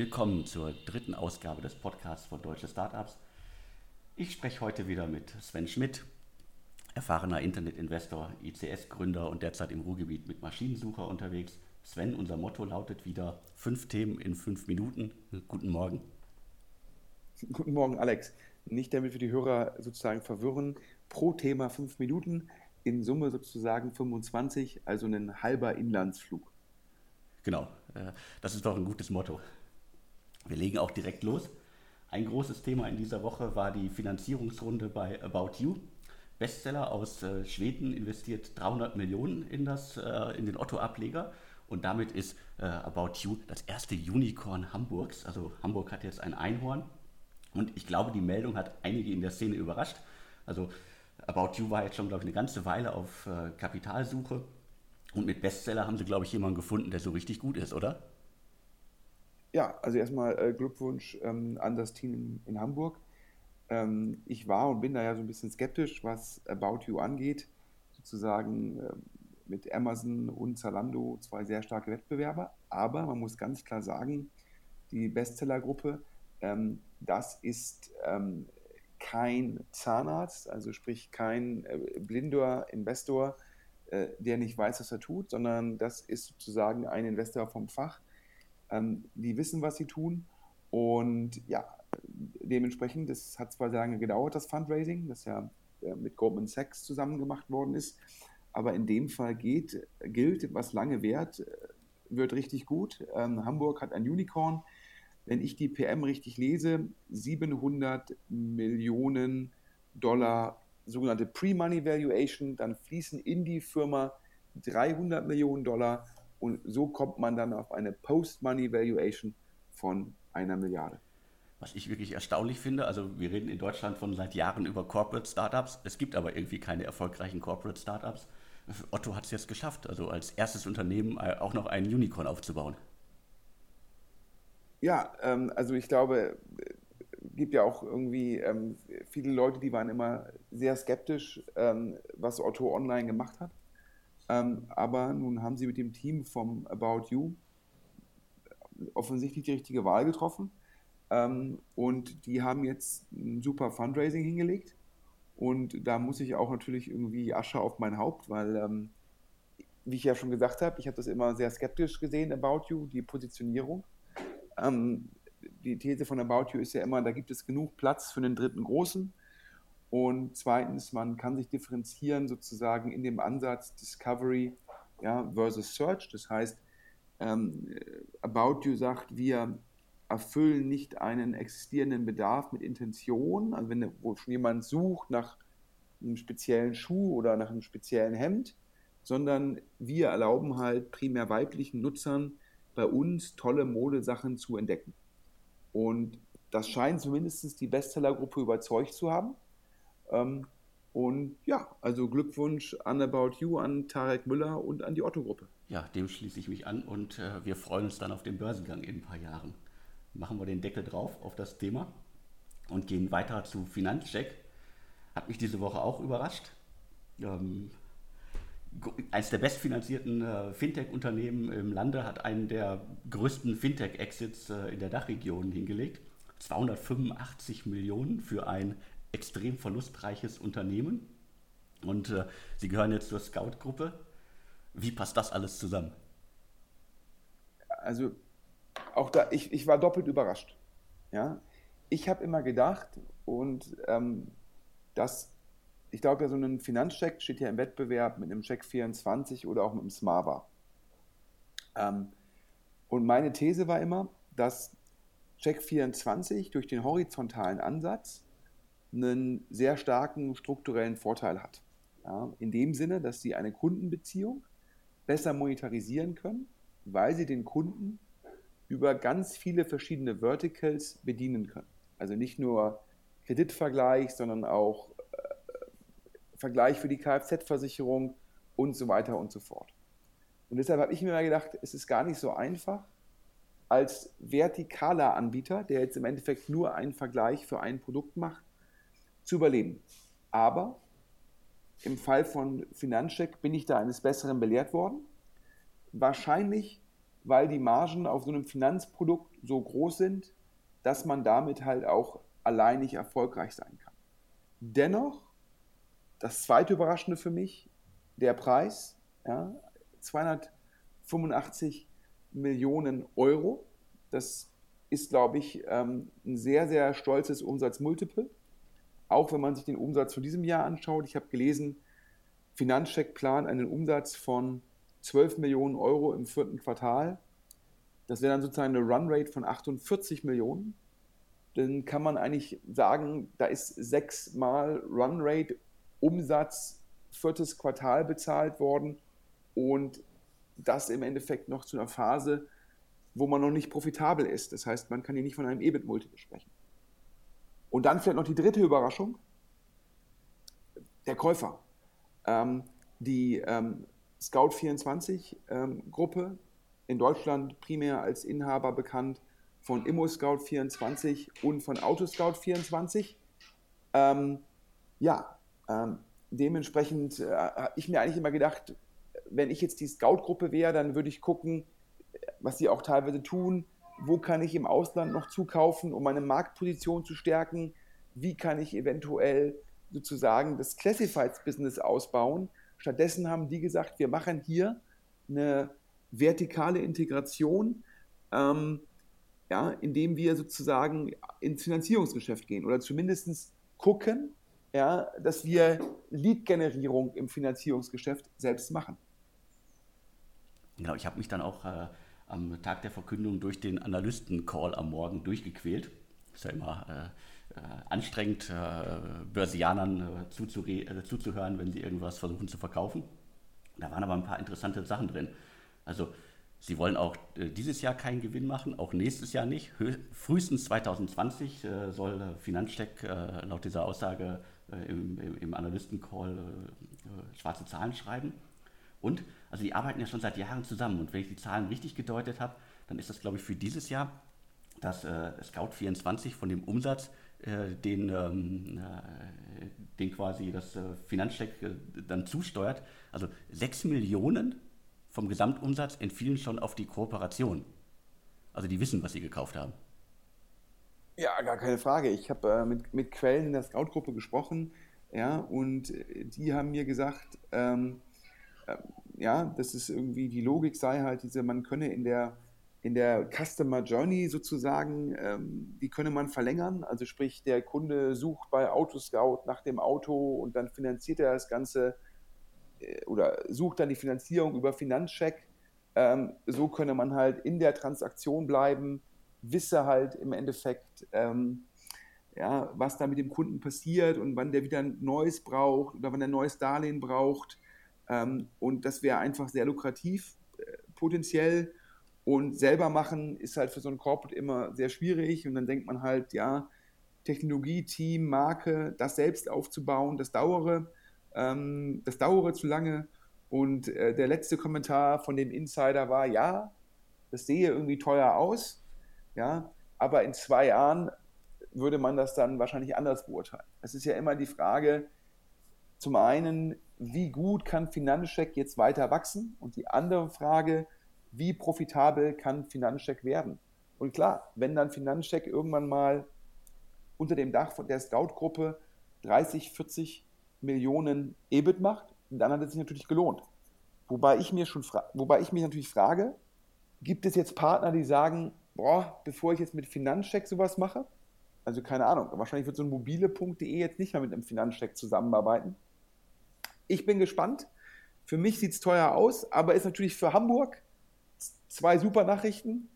Willkommen zur dritten Ausgabe des Podcasts von Deutsche Startups. Ich spreche heute wieder mit Sven Schmidt, erfahrener Internetinvestor, ICS-Gründer und derzeit im Ruhrgebiet mit Maschinensucher unterwegs. Sven, unser Motto lautet wieder fünf Themen in fünf Minuten. Guten Morgen. Guten Morgen, Alex. Nicht damit wir die Hörer sozusagen verwirren. Pro Thema fünf Minuten, in Summe sozusagen 25, also ein halber Inlandsflug. Genau, äh, das ist doch ein gutes Motto. Wir legen auch direkt los. Ein großes Thema in dieser Woche war die Finanzierungsrunde bei About You. Bestseller aus äh, Schweden investiert 300 Millionen in, das, äh, in den Otto-Ableger und damit ist About You das erste Unicorn Hamburgs. Also Hamburg hat jetzt ein Einhorn und ich glaube, die Meldung hat einige in der Szene überrascht. Also About You war jetzt schon, glaube ich, eine ganze Weile auf Kapitalsuche und mit Bestseller haben Sie, glaube ich, jemanden gefunden, der so richtig gut ist, oder? Ja, also erstmal äh, Glückwunsch ähm, an das Team in Hamburg. Ähm, ich war und bin da ja so ein bisschen skeptisch, was About You angeht. Sozusagen äh, mit Amazon und Zalando zwei sehr starke Wettbewerber. Aber man muss ganz klar sagen, die Bestsellergruppe, ähm, das ist ähm, kein Zahnarzt, also sprich kein äh, blinder Investor, äh, der nicht weiß, was er tut, sondern das ist sozusagen ein Investor vom Fach ähm, die wissen, was sie tun. Und ja, dementsprechend, das hat zwar sehr lange gedauert, das Fundraising, das ja äh, mit Goldman Sachs zusammen gemacht worden ist. Aber in dem Fall geht, gilt, was lange währt, äh, wird richtig gut. Ähm, Hamburg hat ein Unicorn. Wenn ich die PM richtig lese, 700 Millionen Dollar sogenannte Pre-Money Valuation, dann fließen in die Firma 300 Millionen Dollar und so kommt man dann auf eine Post-Money-Valuation von einer Milliarde. Was ich wirklich erstaunlich finde, also wir reden in Deutschland von seit Jahren über Corporate Startups, es gibt aber irgendwie keine erfolgreichen Corporate Startups. Otto hat es jetzt geschafft, also als erstes Unternehmen äh, auch noch einen Unicorn aufzubauen. Ja, ähm, also ich glaube, es gibt ja auch irgendwie ähm, viele Leute, die waren immer sehr skeptisch, ähm, was Otto online gemacht hat. Ähm, aber nun haben sie mit dem Team vom About You offensichtlich die richtige Wahl getroffen. Ähm, und die haben jetzt ein super Fundraising hingelegt. Und da muss ich auch natürlich irgendwie Asche auf mein Haupt, weil, ähm, wie ich ja schon gesagt habe, ich habe das immer sehr skeptisch gesehen, About You, die Positionierung. Ähm, die These von About You ist ja immer, da gibt es genug Platz für einen dritten Großen. Und zweitens, man kann sich differenzieren sozusagen in dem Ansatz Discovery ja, versus Search. Das heißt, ähm, About You sagt, wir erfüllen nicht einen existierenden Bedarf mit Intention. Also wenn wo schon jemand sucht nach einem speziellen Schuh oder nach einem speziellen Hemd, sondern wir erlauben halt primär weiblichen Nutzern bei uns tolle Modesachen zu entdecken. Und das scheint zumindest die Bestsellergruppe überzeugt zu haben. Ähm, und ja, also Glückwunsch an About You, an Tarek Müller und an die Otto-Gruppe. Ja, dem schließe ich mich an und äh, wir freuen uns dann auf den Börsengang in ein paar Jahren. Machen wir den Deckel drauf auf das Thema und gehen weiter zu Finanzcheck. Hat mich diese Woche auch überrascht. Ähm, eines der bestfinanzierten äh, Fintech-Unternehmen im Lande hat einen der größten Fintech-Exits äh, in der Dachregion hingelegt. 285 Millionen für ein extrem verlustreiches Unternehmen und äh, Sie gehören jetzt zur Scout-Gruppe. Wie passt das alles zusammen? Also auch da, ich, ich war doppelt überrascht. Ja? Ich habe immer gedacht, und ähm, das, ich glaube so ein Finanzcheck steht ja im Wettbewerb mit einem Check 24 oder auch mit einem Smava. Ähm, und meine These war immer, dass Check 24 durch den horizontalen Ansatz einen sehr starken strukturellen Vorteil hat. Ja, in dem Sinne, dass sie eine Kundenbeziehung besser monetarisieren können, weil sie den Kunden über ganz viele verschiedene Verticals bedienen können. Also nicht nur Kreditvergleich, sondern auch äh, Vergleich für die Kfz-Versicherung und so weiter und so fort. Und deshalb habe ich mir mal gedacht, es ist gar nicht so einfach, als vertikaler Anbieter, der jetzt im Endeffekt nur einen Vergleich für ein Produkt macht, zu überleben. Aber im Fall von Finanzcheck bin ich da eines Besseren belehrt worden. Wahrscheinlich weil die Margen auf so einem Finanzprodukt so groß sind, dass man damit halt auch alleinig erfolgreich sein kann. Dennoch, das zweite Überraschende für mich, der Preis, ja, 285 Millionen Euro. Das ist, glaube ich, ähm, ein sehr, sehr stolzes Umsatzmultiple. Auch wenn man sich den Umsatz von diesem Jahr anschaut. Ich habe gelesen, Finanzcheck plant einen Umsatz von 12 Millionen Euro im vierten Quartal. Das wäre dann sozusagen eine Runrate von 48 Millionen. Dann kann man eigentlich sagen, da ist sechsmal Runrate Umsatz viertes Quartal bezahlt worden und das im Endeffekt noch zu einer Phase, wo man noch nicht profitabel ist. Das heißt, man kann hier nicht von einem EBIT-Multiple sprechen. Und dann vielleicht noch die dritte Überraschung, der Käufer. Ähm, die ähm, Scout24-Gruppe, ähm, in Deutschland primär als Inhaber bekannt von ImmoScout24 und von Autoscout24. Ähm, ja, ähm, dementsprechend äh, habe ich mir eigentlich immer gedacht, wenn ich jetzt die Scout-Gruppe wäre, dann würde ich gucken, was sie auch teilweise tun, wo kann ich im Ausland noch zukaufen, um meine Marktposition zu stärken, wie kann ich eventuell sozusagen das Classifieds-Business ausbauen. Stattdessen haben die gesagt, wir machen hier eine vertikale Integration, ähm, ja, indem wir sozusagen ins Finanzierungsgeschäft gehen oder zumindest gucken, ja, dass wir Lead-Generierung im Finanzierungsgeschäft selbst machen. Genau, ich habe mich dann auch äh, am Tag der Verkündung durch den Analysten-Call am Morgen durchgequält. Ist ja immer äh, äh, anstrengend, äh, Börsianern äh, zuzuhören, wenn sie irgendwas versuchen zu verkaufen. Da waren aber ein paar interessante Sachen drin. Also Sie wollen auch äh, dieses Jahr keinen Gewinn machen, auch nächstes Jahr nicht. frühestens 2020 äh, soll Finanzcheck äh, laut dieser Aussage im, im Analystencall schwarze Zahlen schreiben. Und, also die arbeiten ja schon seit Jahren zusammen. Und wenn ich die Zahlen richtig gedeutet habe, dann ist das, glaube ich, für dieses Jahr, dass Scout24 von dem Umsatz, den, ähm, den quasi das Finanzcheck dann zusteuert, also 6 Millionen vom Gesamtumsatz entfielen schon auf die Kooperation. Also die wissen, was sie gekauft haben. Ja, gar keine Frage. Ich habe äh, mit, mit Quellen in der Scout-Gruppe gesprochen, ja, und äh, die haben mir gesagt, ähm, äh, ja, dass es irgendwie die Logik sei halt diese, man könne in der in der Customer Journey sozusagen, ähm, die könne man verlängern. Also sprich, der Kunde sucht bei Autoscout nach dem Auto und dann finanziert er das Ganze äh, oder sucht dann die Finanzierung über Finanzcheck. Ähm, so könne man halt in der Transaktion bleiben, wisse halt im Endeffekt, ähm, ja, was da mit dem Kunden passiert und wann der wieder ein neues braucht oder wann er ein neues Darlehen braucht. Ähm, und das wäre einfach sehr lukrativ äh, potenziell. Und selber machen ist halt für so ein Corporate immer sehr schwierig. Und dann denkt man halt, ja, Technologie, Team, Marke, das selbst aufzubauen, das dauere ähm, das dauere zu lange. Und äh, der letzte Kommentar von dem Insider war, ja, das sehe irgendwie teuer aus, ja, aber in zwei Jahren würde man das dann wahrscheinlich anders beurteilen. Es ist ja immer die Frage, zum einen, wie gut kann Finanzcheck jetzt weiter wachsen? Und die andere Frage, wie profitabel kann Finanzcheck werden? Und klar, wenn dann Finanzcheck irgendwann mal unter dem Dach von der Scout-Gruppe 30, 40 Millionen EBIT macht, dann hat es sich natürlich gelohnt. Wobei ich mir schon wobei ich mich natürlich frage, gibt es jetzt Partner, die sagen, boah, bevor ich jetzt mit Finanzcheck sowas mache, also keine Ahnung, wahrscheinlich wird so ein mobile.de jetzt nicht mehr mit einem Finanzcheck zusammenarbeiten. Ich bin gespannt. Für mich sieht es teuer aus, aber ist natürlich für Hamburg zwei super Nachrichten.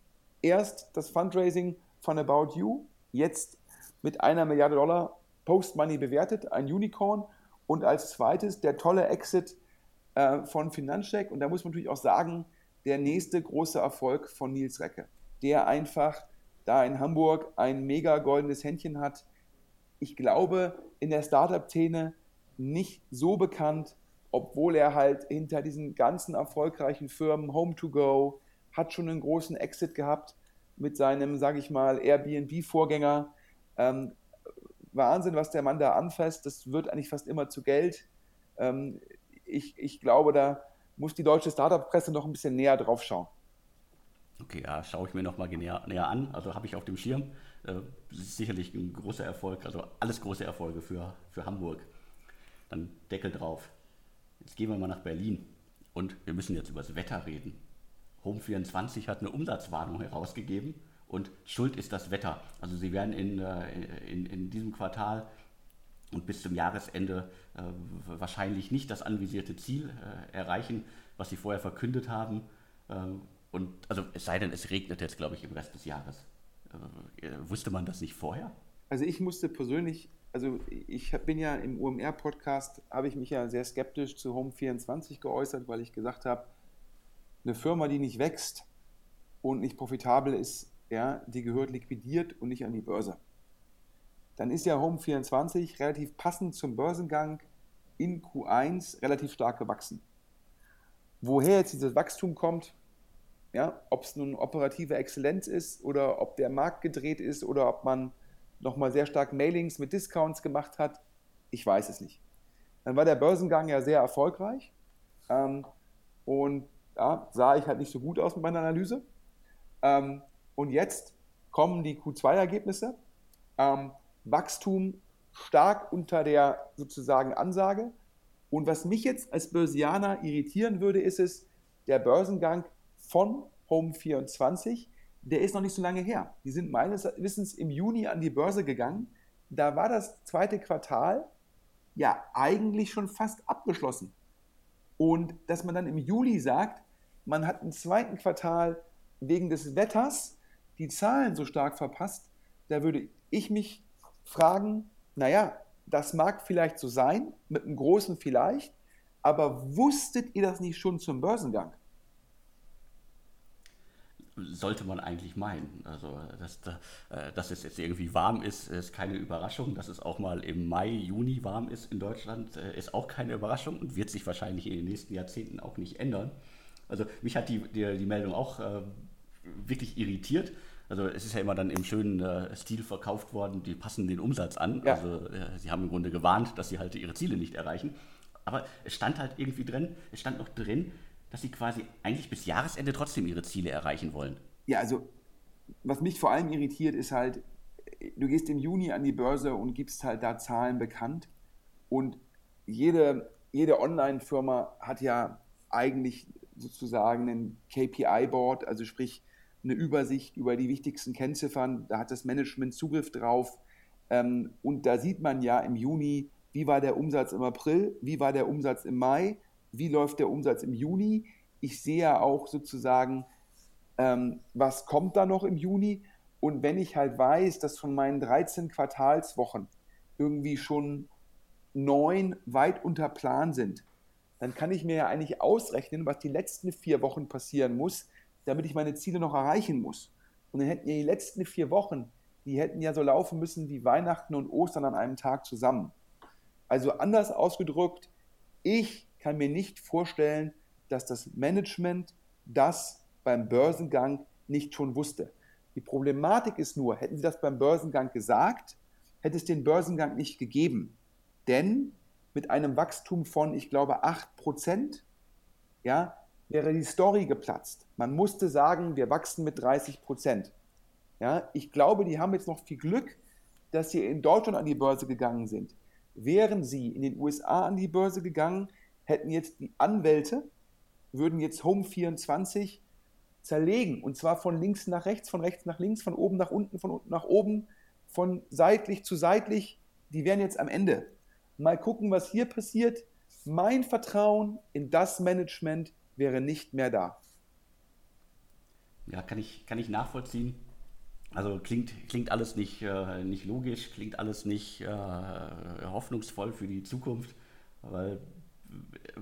Erst das Fundraising von About You, jetzt mit einer Milliarde Dollar Post-Money bewertet, ein Unicorn. Und als zweites der tolle Exit äh, von Finanzcheck. Und da muss man natürlich auch sagen, der nächste große Erfolg von Nils Recke, der einfach da in Hamburg ein mega goldenes Händchen hat. Ich glaube, in der Startup-Szene nicht so bekannt, obwohl er halt hinter diesen ganzen erfolgreichen Firmen Home2Go hat schon einen großen Exit gehabt mit seinem, sage ich mal, Airbnb-Vorgänger. Ähm, Wahnsinn, was der Mann da anfasst. Das wird eigentlich fast immer zu Geld. Ähm, ich, ich glaube, da muss die deutsche Startup-Presse noch ein bisschen näher drauf schauen. Okay, ja, schaue ich mir nochmal näher, näher an. Also habe ich auf dem Schirm. Äh, sicherlich ein großer Erfolg, also alles große Erfolge für, für Hamburg. Dann Deckel drauf. Jetzt gehen wir mal nach Berlin und wir müssen jetzt über das Wetter reden. Home24 hat eine Umsatzwarnung herausgegeben und Schuld ist das Wetter. Also sie werden in, äh, in, in diesem Quartal und bis zum Jahresende äh, wahrscheinlich nicht das anvisierte Ziel äh, erreichen, was sie vorher verkündet haben. Ähm, und also es sei denn, es regnet jetzt, glaube ich, im Rest des Jahres. Äh, wusste man das nicht vorher? Also ich musste persönlich, also ich bin ja im UMR-Podcast, habe ich mich ja sehr skeptisch zu Home24 geäußert, weil ich gesagt habe, eine Firma, die nicht wächst und nicht profitabel ist, ja, die gehört liquidiert und nicht an die Börse. Dann ist ja Home24 relativ passend zum Börsengang in Q1 relativ stark gewachsen. Woher jetzt dieses Wachstum kommt, ja, ob es nun operative Exzellenz ist oder ob der Markt gedreht ist oder ob man nochmal sehr stark Mailings mit Discounts gemacht hat, ich weiß es nicht. Dann war der Börsengang ja sehr erfolgreich ähm, und ja, sah ich halt nicht so gut aus mit meiner Analyse. Ähm, und jetzt kommen die Q2-Ergebnisse. Ähm, Wachstum stark unter der sozusagen Ansage. Und was mich jetzt als Börsianer irritieren würde, ist es, der Börsengang von Home24, der ist noch nicht so lange her. Die sind meines Wissens im Juni an die Börse gegangen. Da war das zweite Quartal ja eigentlich schon fast abgeschlossen. Und dass man dann im Juli sagt, man hat im zweiten Quartal wegen des Wetters die Zahlen so stark verpasst, da würde ich mich fragen, naja, das mag vielleicht so sein, mit einem großen vielleicht, aber wusstet ihr das nicht schon zum Börsengang? Sollte man eigentlich meinen. Also, dass, äh, dass es jetzt irgendwie warm ist, ist keine Überraschung. Dass es auch mal im Mai, Juni warm ist in Deutschland, äh, ist auch keine Überraschung und wird sich wahrscheinlich in den nächsten Jahrzehnten auch nicht ändern. Also, mich hat die, die, die Meldung auch äh, wirklich irritiert. Also es ist ja immer dann im schönen äh, Stil verkauft worden, die passen den Umsatz an. Ja. Also äh, sie haben im Grunde gewarnt, dass sie halt ihre Ziele nicht erreichen. Aber es stand halt irgendwie drin, es stand noch drin, dass sie quasi eigentlich bis Jahresende trotzdem ihre Ziele erreichen wollen. Ja, also was mich vor allem irritiert, ist halt, du gehst im Juni an die Börse und gibst halt da Zahlen bekannt. Und jede, jede Online-Firma hat ja eigentlich sozusagen ein KPI-Board, also sprich eine Übersicht über die wichtigsten Kennziffern, da hat das Management Zugriff drauf. Ähm, und da sieht man ja im Juni, wie war der Umsatz im April, wie war der Umsatz im Mai, wie läuft der Umsatz im Juni. Ich sehe ja auch sozusagen, ähm, was kommt da noch im Juni. Und wenn ich halt weiß, dass von meinen 13 Quartalswochen irgendwie schon neun weit unter Plan sind, dann kann ich mir ja eigentlich ausrechnen, was die letzten vier Wochen passieren muss, damit ich meine Ziele noch erreichen muss. Und dann hätten ja die letzten vier Wochen, die hätten ja so laufen müssen wie Weihnachten und Ostern an einem Tag zusammen. Also anders ausgedrückt, ich kann mir nicht vorstellen, dass das Management das beim Börsengang nicht schon wusste. Die Problematik ist nur, hätten sie das beim Börsengang gesagt, hätte es den Börsengang nicht gegeben. Denn mit einem Wachstum von, ich glaube, 8%, ja, wäre die Story geplatzt. Man musste sagen, wir wachsen mit 30%. Ja, ich glaube, die haben jetzt noch viel Glück, dass sie in Deutschland an die Börse gegangen sind. Wären sie in den USA an die Börse gegangen, hätten jetzt die Anwälte, würden jetzt Home 24 zerlegen. Und zwar von links nach rechts, von rechts nach links, von oben nach unten, von unten nach oben, von seitlich zu seitlich. Die wären jetzt am Ende. Mal gucken, was hier passiert. Mein Vertrauen in das Management wäre nicht mehr da. Ja, kann ich, kann ich nachvollziehen. Also klingt, klingt alles nicht, äh, nicht logisch, klingt alles nicht äh, hoffnungsvoll für die Zukunft, weil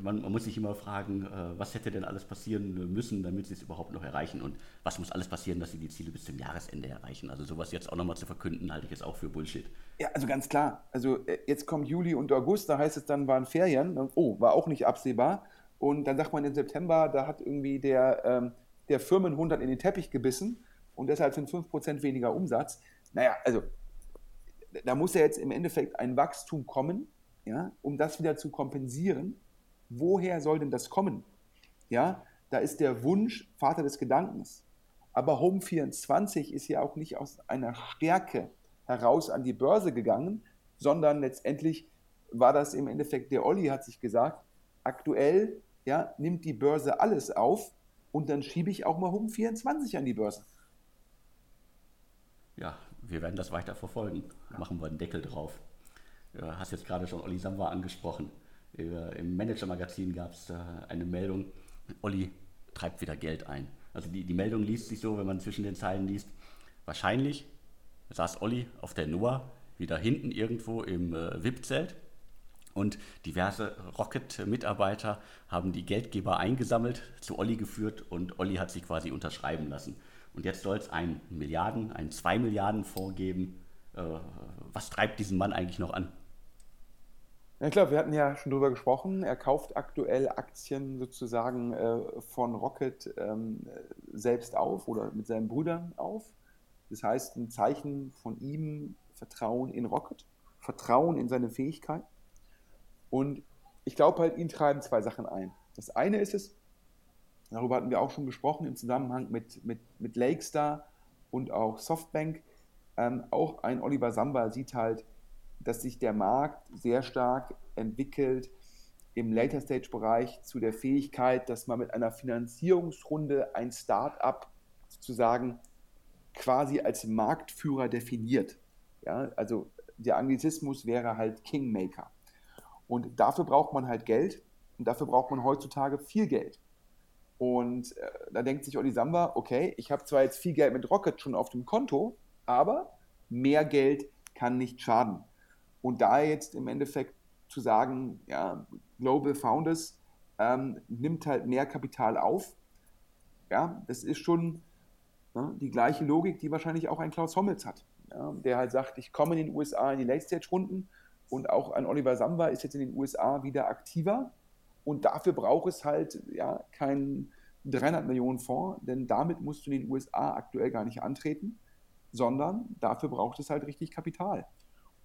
man, man, muss sich immer fragen, äh, was hätte denn alles passieren müssen, damit sie es überhaupt noch erreichen und was muss alles passieren, dass sie die Ziele bis zum Jahresende erreichen. Also sowas jetzt auch nochmal zu verkünden, halte ich jetzt auch für Bullshit. Ja, also ganz klar. Also äh, jetzt kommt Juli und August, da heißt es dann waren Ferien. Oh, war auch nicht absehbar. Und dann sagt man im September, da hat irgendwie der, ähm, der Firmenhund in den Teppich gebissen und deshalb sind 5% weniger Umsatz. Naja, also da muss ja jetzt im Endeffekt ein Wachstum kommen, ja, um das wieder zu kompensieren. Woher soll denn das kommen? Ja, da ist der Wunsch Vater des Gedankens. Aber Home24 ist ja auch nicht aus einer Stärke heraus an die Börse gegangen, sondern letztendlich war das im Endeffekt, der Olli hat sich gesagt, aktuell ja, nimmt die Börse alles auf und dann schiebe ich auch mal Home24 an die Börse. Ja, wir werden das weiter verfolgen. Machen wir einen Deckel drauf. Du hast jetzt gerade schon Olli Samba angesprochen. Im Manager-Magazin gab es eine Meldung, Olli treibt wieder Geld ein. Also die, die Meldung liest sich so, wenn man zwischen den Zeilen liest. Wahrscheinlich saß Olli auf der Noah wieder hinten irgendwo im äh, VIP-Zelt und diverse Rocket-Mitarbeiter haben die Geldgeber eingesammelt, zu Olli geführt und Olli hat sich quasi unterschreiben lassen. Und jetzt soll es einen Milliarden, einen 2 Milliarden Fonds geben. Äh, was treibt diesen Mann eigentlich noch an? Ja, klar, wir hatten ja schon drüber gesprochen. Er kauft aktuell Aktien sozusagen äh, von Rocket ähm, selbst auf oder mit seinen Brüdern auf. Das heißt, ein Zeichen von ihm, Vertrauen in Rocket, Vertrauen in seine Fähigkeit. Und ich glaube halt, ihn treiben zwei Sachen ein. Das eine ist es, darüber hatten wir auch schon gesprochen im Zusammenhang mit, mit, mit Lakestar und auch Softbank. Ähm, auch ein Oliver Samba sieht halt, dass sich der Markt sehr stark entwickelt im Later Stage Bereich zu der Fähigkeit, dass man mit einer Finanzierungsrunde ein Start-up sozusagen quasi als Marktführer definiert. Ja, also der Anglizismus wäre halt Kingmaker. Und dafür braucht man halt Geld und dafür braucht man heutzutage viel Geld. Und äh, da denkt sich Olli Samba, okay, ich habe zwar jetzt viel Geld mit Rocket schon auf dem Konto, aber mehr Geld kann nicht schaden. Und da jetzt im Endeffekt zu sagen, ja, Global Founders ähm, nimmt halt mehr Kapital auf, ja, das ist schon ne, die gleiche Logik, die wahrscheinlich auch ein Klaus Hommels hat, ja, der halt sagt, ich komme in den USA in die Late-Stage-Runden und auch ein Oliver Samba ist jetzt in den USA wieder aktiver. Und dafür braucht es halt ja, keinen 300 Millionen Fonds, denn damit musst du in den USA aktuell gar nicht antreten, sondern dafür braucht es halt richtig Kapital.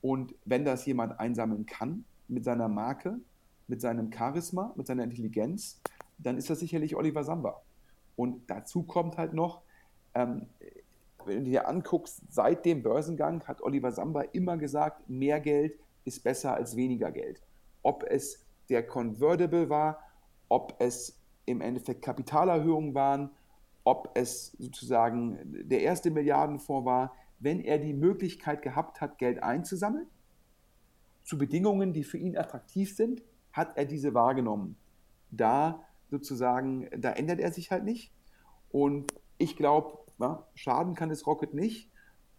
Und wenn das jemand einsammeln kann mit seiner Marke, mit seinem Charisma, mit seiner Intelligenz, dann ist das sicherlich Oliver Samba. Und dazu kommt halt noch, ähm, wenn du dir anguckst, seit dem Börsengang hat Oliver Samba immer gesagt, mehr Geld ist besser als weniger Geld. Ob es der Convertible war, ob es im Endeffekt Kapitalerhöhungen waren, ob es sozusagen der erste Milliardenfonds war, wenn er die Möglichkeit gehabt hat, Geld einzusammeln, zu Bedingungen, die für ihn attraktiv sind, hat er diese wahrgenommen. Da sozusagen, da ändert er sich halt nicht. Und ich glaube, ja, schaden kann es Rocket nicht.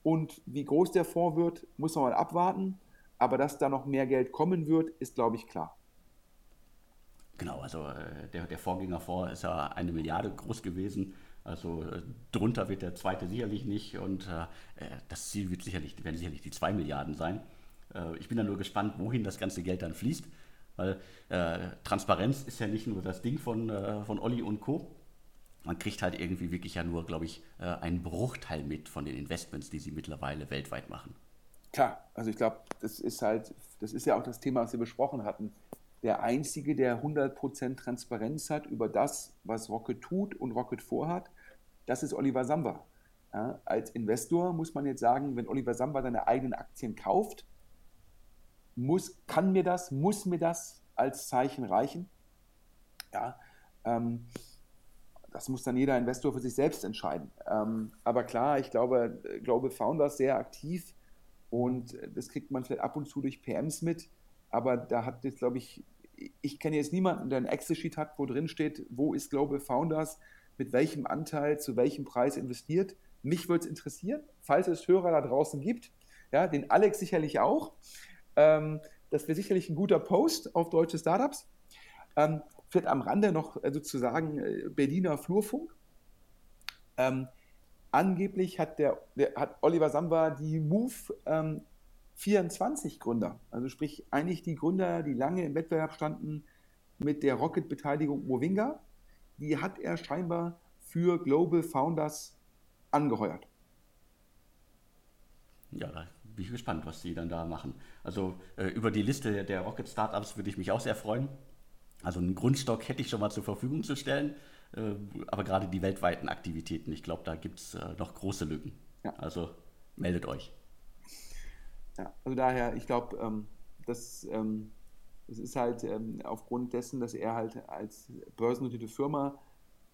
Und wie groß der Fonds wird, muss man mal abwarten. Aber dass da noch mehr Geld kommen wird, ist, glaube ich, klar. Genau, also äh, der, der Vorgängerfonds ist ja eine Milliarde groß gewesen. Also äh, drunter wird der zweite sicherlich nicht und äh, äh, das Ziel wird sicherlich, werden sicherlich die 2 Milliarden sein. Äh, ich bin da nur gespannt, wohin das ganze Geld dann fließt, weil äh, Transparenz ist ja nicht nur das Ding von, von Olli und Co. Man kriegt halt irgendwie wirklich ja nur, glaube ich, einen Bruchteil mit von den Investments, die sie mittlerweile weltweit machen. Klar, also ich glaube, das ist halt, das ist ja auch das Thema, was wir besprochen hatten der Einzige, der 100% Transparenz hat über das, was Rocket tut und Rocket vorhat, das ist Oliver Samba. Ja, als Investor muss man jetzt sagen, wenn Oliver Samba seine eigenen Aktien kauft, muss, kann mir das, muss mir das als Zeichen reichen. Ja, ähm, das muss dann jeder Investor für sich selbst entscheiden. Ähm, aber klar, ich glaube, Global Founders sehr aktiv und das kriegt man vielleicht ab und zu durch PMs mit aber da hat jetzt, glaube ich, ich kenne jetzt niemanden, der ein Excel-Sheet hat, wo drin steht, wo ist Global Founders, mit welchem Anteil, zu welchem Preis investiert. Mich würde es interessieren, falls es Hörer da draußen gibt, ja, den Alex sicherlich auch. Ähm, das wäre sicherlich ein guter Post auf deutsche Startups. Ähm, vielleicht am Rande noch sozusagen äh, Berliner Flurfunk. Ähm, angeblich hat, der, der, hat Oliver Samba die Move ähm, 24 Gründer, also sprich eigentlich die Gründer, die lange im Wettbewerb standen mit der Rocket-Beteiligung Movinga, die hat er scheinbar für Global Founders angeheuert. Ja, da bin ich gespannt, was sie dann da machen. Also äh, über die Liste der Rocket Startups würde ich mich auch sehr freuen. Also einen Grundstock hätte ich schon mal zur Verfügung zu stellen. Äh, aber gerade die weltweiten Aktivitäten, ich glaube, da gibt es äh, noch große Lücken. Ja. Also meldet euch. Ja, also daher, ich glaube, ähm, das, ähm, das ist halt ähm, aufgrund dessen, dass er halt als börsennotierte Firma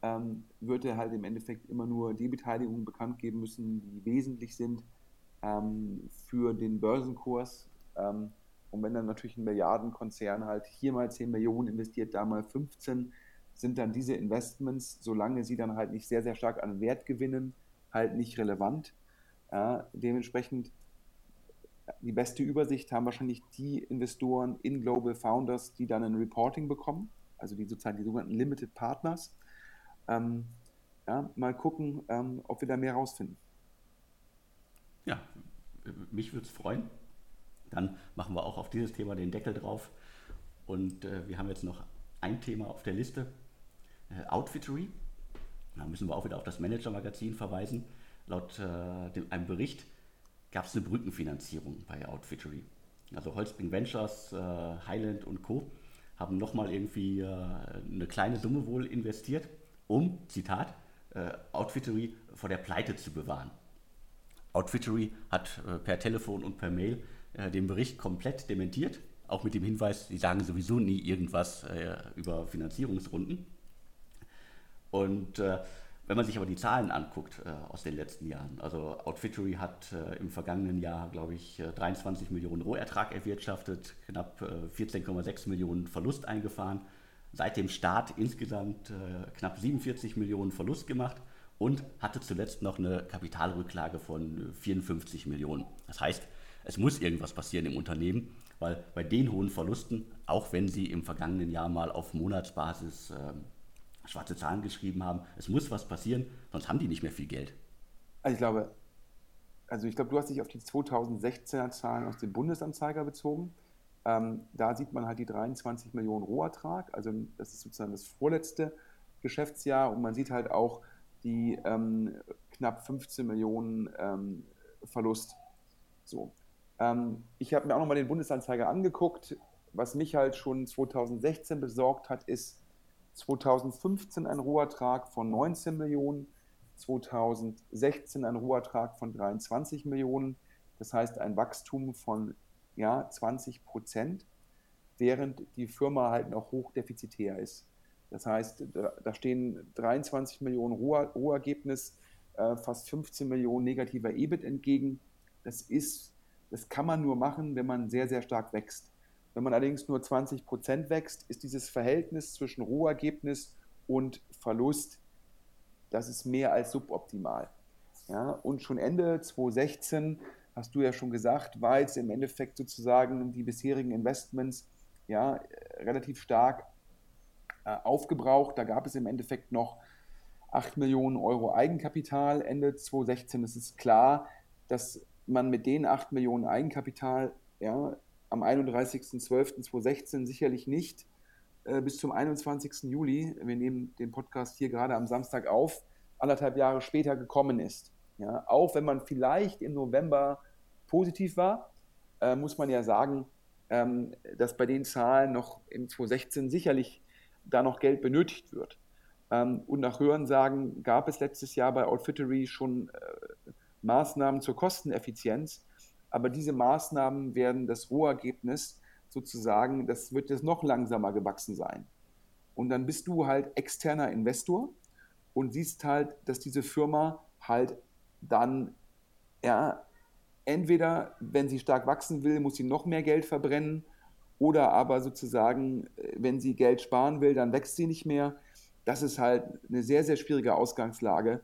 ähm, wird er halt im Endeffekt immer nur die Beteiligungen bekannt geben müssen, die wesentlich sind ähm, für den Börsenkurs. Ähm, und wenn dann natürlich ein Milliardenkonzern halt hier mal 10 Millionen investiert, da mal 15, sind dann diese Investments, solange sie dann halt nicht sehr, sehr stark an Wert gewinnen, halt nicht relevant. Ja, dementsprechend die beste Übersicht haben wahrscheinlich die Investoren in Global Founders, die dann ein Reporting bekommen, also die sozusagen die sogenannten Limited Partners. Ähm, ja, mal gucken, ähm, ob wir da mehr rausfinden. Ja, mich würde es freuen. Dann machen wir auch auf dieses Thema den Deckel drauf. Und äh, wir haben jetzt noch ein Thema auf der Liste, äh, Outfittery. Da müssen wir auch wieder auf das Manager-Magazin verweisen. Laut äh, dem, einem Bericht gab es eine Brückenfinanzierung bei Outfittery. Also Holzbring Ventures, äh, Highland und Co. haben nochmal irgendwie äh, eine kleine Summe wohl investiert um, Zitat, äh, Outfittery vor der Pleite zu bewahren. Outfittery hat äh, per Telefon und per Mail äh, den Bericht komplett dementiert, auch mit dem Hinweis, sie sagen sowieso nie irgendwas äh, über Finanzierungsrunden. Und wenn man sich aber die Zahlen anguckt äh, aus den letzten Jahren, also Outfittery hat im vergangenen Jahr, glaube ich, 23 Millionen Rohertrag erwirtschaftet, knapp 14,6 Millionen Verlust eingefahren seit dem Start insgesamt äh, knapp 47 Millionen Verlust gemacht und hatte zuletzt noch eine Kapitalrücklage von 54 Millionen. Das heißt, es muss irgendwas passieren im Unternehmen, weil bei den hohen Verlusten, auch wenn sie im vergangenen Jahr mal auf Monatsbasis äh, schwarze Zahlen geschrieben haben, es muss was passieren, sonst haben die nicht mehr viel Geld. Also ich glaube, also ich glaube, du hast dich auf die 2016er Zahlen aus dem Bundesanzeiger bezogen. Ähm, da sieht man halt die 23 Millionen Rohertrag, also das ist sozusagen das vorletzte Geschäftsjahr und man sieht halt auch die ähm, knapp 15 Millionen ähm, Verlust. So. Ähm, ich habe mir auch nochmal den Bundesanzeiger angeguckt. Was mich halt schon 2016 besorgt hat, ist 2015 ein Rohertrag von 19 Millionen, 2016 ein Rohertrag von 23 Millionen. Das heißt ein Wachstum von ja, 20 Prozent, während die Firma halt noch hochdefizitär ist. Das heißt, da stehen 23 Millionen Rohergebnis, äh, fast 15 Millionen negativer EBIT entgegen. Das ist, das kann man nur machen, wenn man sehr, sehr stark wächst. Wenn man allerdings nur 20 Prozent wächst, ist dieses Verhältnis zwischen Rohergebnis und Verlust, das ist mehr als suboptimal. Ja, und schon Ende 2016 hast du ja schon gesagt, war jetzt im Endeffekt sozusagen die bisherigen Investments ja, relativ stark äh, aufgebraucht. Da gab es im Endeffekt noch 8 Millionen Euro Eigenkapital Ende 2016. Es ist klar, dass man mit den 8 Millionen Eigenkapital ja, am 31.12.2016 sicherlich nicht äh, bis zum 21. Juli, wir nehmen den Podcast hier gerade am Samstag auf, anderthalb Jahre später gekommen ist. Ja, auch wenn man vielleicht im November positiv war, äh, muss man ja sagen, ähm, dass bei den Zahlen noch im 2016 sicherlich da noch Geld benötigt wird. Ähm, und nach Hörensagen gab es letztes Jahr bei Outfittery schon äh, Maßnahmen zur Kosteneffizienz, aber diese Maßnahmen werden das Rohergebnis sozusagen, das wird jetzt noch langsamer gewachsen sein. Und dann bist du halt externer Investor und siehst halt, dass diese Firma halt dann ja, entweder, wenn sie stark wachsen will, muss sie noch mehr Geld verbrennen oder aber sozusagen, wenn sie Geld sparen will, dann wächst sie nicht mehr. Das ist halt eine sehr, sehr schwierige Ausgangslage.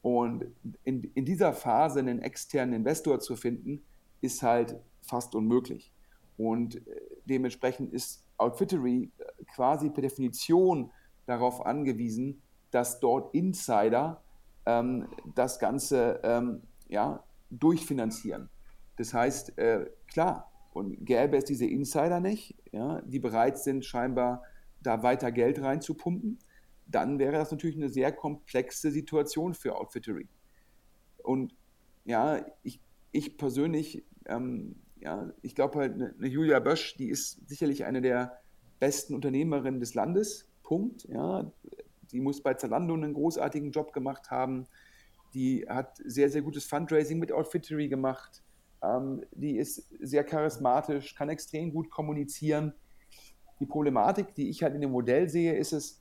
Und in, in dieser Phase einen externen Investor zu finden, ist halt fast unmöglich. Und äh, dementsprechend ist Outfittery äh, quasi per Definition darauf angewiesen, dass dort Insider ähm, das Ganze ähm, ja, durchfinanzieren. Das heißt, äh, klar, und gäbe es diese Insider nicht, ja, die bereit sind, scheinbar da weiter Geld reinzupumpen, dann wäre das natürlich eine sehr komplexe Situation für Outfittery. Und ja, ich, ich persönlich, ähm, ja, ich glaube halt, eine, eine Julia Bösch, die ist sicherlich eine der besten Unternehmerinnen des Landes, Punkt. Ja, die muss bei Zalando einen großartigen Job gemacht haben. Die hat sehr, sehr gutes Fundraising mit Outfittery gemacht. Ähm, die ist sehr charismatisch, kann extrem gut kommunizieren. Die Problematik, die ich halt in dem Modell sehe, ist es,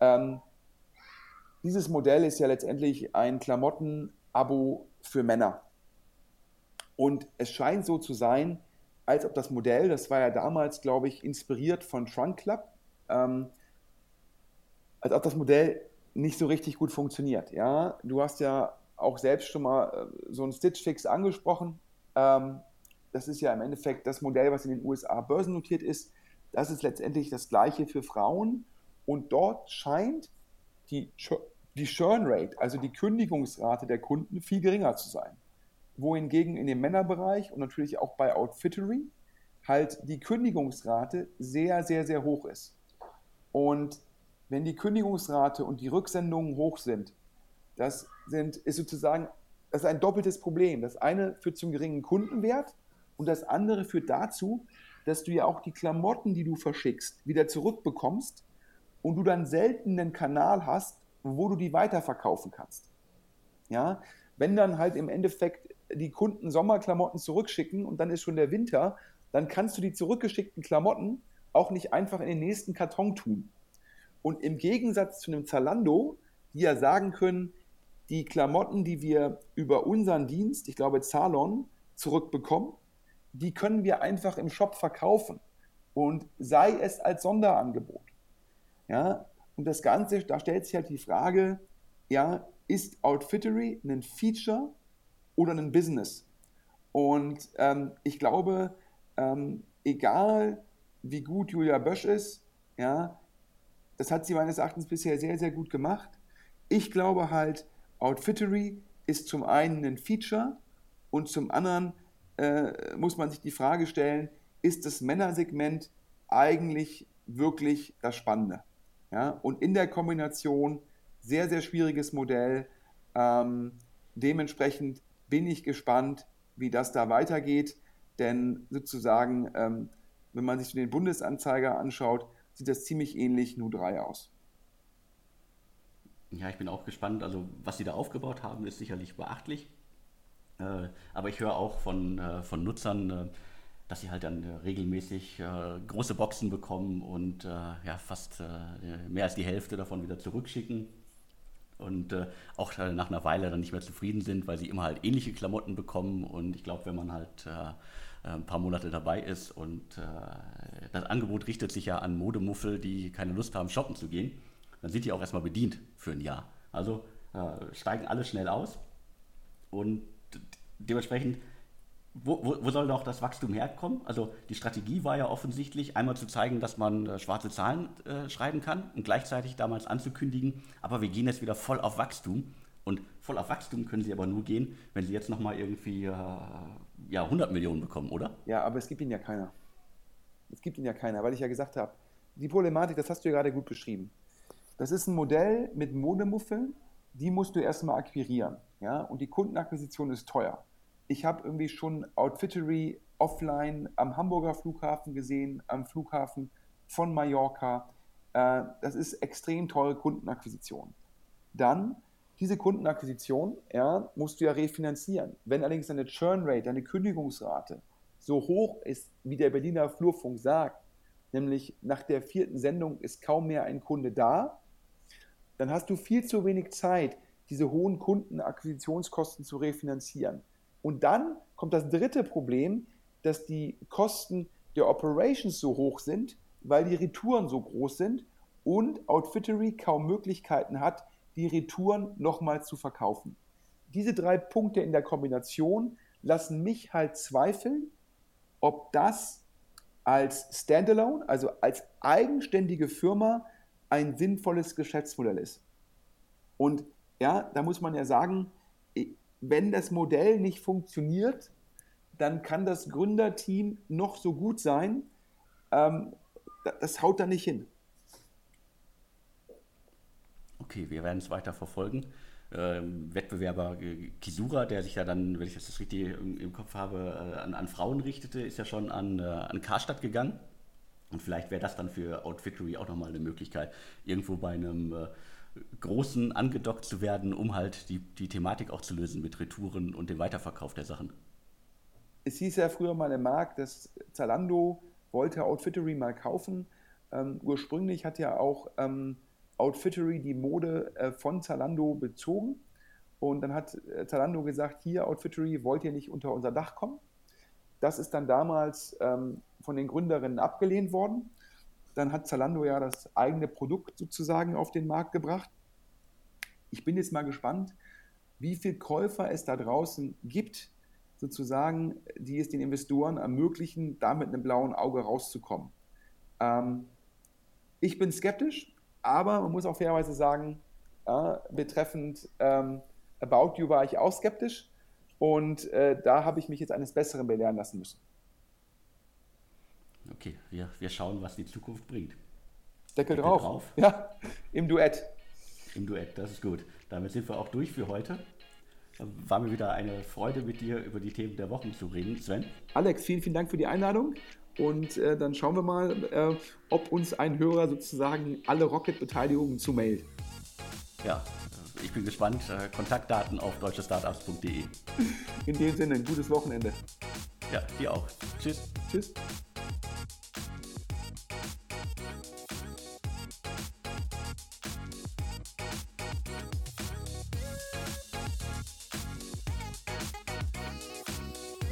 ähm, dieses Modell ist ja letztendlich ein Klamotten-Abo für Männer. Und es scheint so zu sein, als ob das Modell, das war ja damals, glaube ich, inspiriert von Trunk Club, ähm, als ob das Modell nicht so richtig gut funktioniert. Ja? Du hast ja auch selbst schon mal äh, so einen Stitch Fix angesprochen. Ähm, das ist ja im Endeffekt das Modell, was in den USA börsennotiert ist. Das ist letztendlich das gleiche für Frauen. Und dort scheint die, die Churn Rate, also die Kündigungsrate der Kunden, viel geringer zu sein wohingegen in dem Männerbereich und natürlich auch bei Outfittery halt die Kündigungsrate sehr, sehr, sehr hoch ist. Und wenn die Kündigungsrate und die Rücksendungen hoch sind, das sind, ist sozusagen das ist ein doppeltes Problem. Das eine führt zum geringen Kundenwert und das andere führt dazu, dass du ja auch die Klamotten, die du verschickst, wieder zurückbekommst und du dann selten einen Kanal hast, wo du die weiterverkaufen kannst. Ja, wenn dann halt im Endeffekt die Kunden Sommerklamotten zurückschicken und dann ist schon der Winter, dann kannst du die zurückgeschickten Klamotten auch nicht einfach in den nächsten Karton tun. Und im Gegensatz zu einem Zalando, die ja sagen können, die Klamotten, die wir über unseren Dienst, ich glaube Zalon, zurückbekommen, die können wir einfach im Shop verkaufen und sei es als Sonderangebot. Ja, und das Ganze, da stellt sich halt die Frage, ja, ist Outfittery ein Feature oder ein Business. Und ähm, ich glaube, ähm, egal wie gut Julia Bösch ist, ja, das hat sie meines Erachtens bisher sehr, sehr gut gemacht. Ich glaube halt, Outfittery ist zum einen ein Feature und zum anderen äh, muss man sich die Frage stellen, ist das Männersegment eigentlich wirklich das Spannende? Ja? Und in der Kombination sehr, sehr schwieriges Modell. Ähm, dementsprechend bin ich gespannt, wie das da weitergeht. Denn sozusagen, ähm, wenn man sich den Bundesanzeiger anschaut, sieht das ziemlich ähnlich Nu3 aus. Ja, ich bin auch gespannt. Also, was sie da aufgebaut haben, ist sicherlich beachtlich. Äh, aber ich höre auch von, äh, von Nutzern, äh, dass sie halt dann äh, regelmäßig äh, große Boxen bekommen und äh, ja, fast mehr als die Hälfte davon wieder zurückschicken und äh, auch äh, nach einer Weile dann nicht mehr zufrieden sind, weil sie immer halt ähnliche Klamotten bekommen. Und ich glaube, wenn man halt äh, ein paar Monate dabei ist und äh, das Angebot richtet sich ja an Modemuffel, die keine Lust haben, shoppen zu gehen, dann sind die auch erstmal bedient für ein Jahr. Also äh, steigen alle schnell aus und dementsprechend wo, wo, wo, soll noch das Wachstum herkommen? Also die Strategie war ja offensichtlich, einmal zu zeigen, dass man äh, schwarze Zahlen äh, schreiben kann und gleichzeitig damals anzukündigen, aber wir gehen jetzt wieder voll auf Wachstum. Und voll auf Wachstum können sie aber nur gehen, wenn sie jetzt nochmal irgendwie äh, ja, 100 Millionen bekommen, oder? Ja, aber es gibt ihnen ja keiner. Es gibt ihnen ja keiner, weil ich ja gesagt habe, die Problematik, das hast du ja gerade gut beschrieben. Das ist ein Modell mit Modemuffeln, die musst du erstmal akquirieren. Ja? Und die Kundenakquisition ist teuer. Ich habe irgendwie schon Outfittery offline am Hamburger Flughafen gesehen, am Flughafen von Mallorca. Äh, das ist extrem teure Kundenakquisition. Dann diese Kundenakquisition ja, musst du ja refinanzieren. Wenn allerdings deine Churn Rate, deine Kündigungsrate so hoch ist, wie der Berliner Flurfunk sagt, nämlich nach der vierten Sendung ist kaum mehr ein Kunde da, dann hast du viel zu wenig Zeit, diese hohen Kundenakquisitionskosten zu refinanzieren. Und dann kommt das dritte Problem, dass die Kosten der Operations so hoch sind, weil die Retouren so groß sind und Outfittery kaum Möglichkeiten hat, die Retouren nochmal zu verkaufen. Diese drei Punkte in der Kombination lassen mich halt zweifeln, ob das als Standalone, also als eigenständige Firma, ein sinnvolles Geschäftsmodell ist. Und ja, da muss man ja sagen, wenn das Modell nicht funktioniert, dann kann das Gründerteam noch so gut sein. Ähm, das haut da nicht hin. Okay, wir werden es weiter verfolgen. Ähm, Wettbewerber äh, Kisura, der sich ja dann, wenn ich das richtig im, im Kopf habe, äh, an, an, Frauen richtete, ist ja schon an, äh, an Karstadt gegangen. Und vielleicht wäre das dann für Outfittery auch nochmal eine Möglichkeit, irgendwo bei einem äh, Großen angedockt zu werden, um halt die, die Thematik auch zu lösen mit Retouren und dem Weiterverkauf der Sachen. Es hieß ja früher mal im Markt, dass Zalando wollte Outfittery mal kaufen. Ähm, ursprünglich hat ja auch ähm, Outfittery die Mode äh, von Zalando bezogen. Und dann hat äh, Zalando gesagt, hier Outfittery, wollt ihr nicht unter unser Dach kommen? Das ist dann damals ähm, von den Gründerinnen abgelehnt worden. Dann hat Zalando ja das eigene Produkt sozusagen auf den Markt gebracht. Ich bin jetzt mal gespannt, wie viele Käufer es da draußen gibt, sozusagen, die es den Investoren ermöglichen, da mit einem blauen Auge rauszukommen. Ähm, ich bin skeptisch, aber man muss auch fairerweise sagen, äh, betreffend ähm, About You war ich auch skeptisch und äh, da habe ich mich jetzt eines Besseren belehren lassen müssen. Okay, wir, wir schauen, was die Zukunft bringt. Deckel drauf. drauf. Ja, im Duett. Im Duett, das ist gut. Damit sind wir auch durch für heute. War mir wieder eine Freude, mit dir über die Themen der Wochen zu reden, Sven. Alex, vielen, vielen Dank für die Einladung. Und äh, dann schauen wir mal, äh, ob uns ein Hörer sozusagen alle Rocket-Beteiligungen zumeldet. Ja, ich bin gespannt. Äh, Kontaktdaten auf deutschestartups.de. In dem Sinne, ein gutes Wochenende. Ja, dir auch. Tschüss. Tschüss.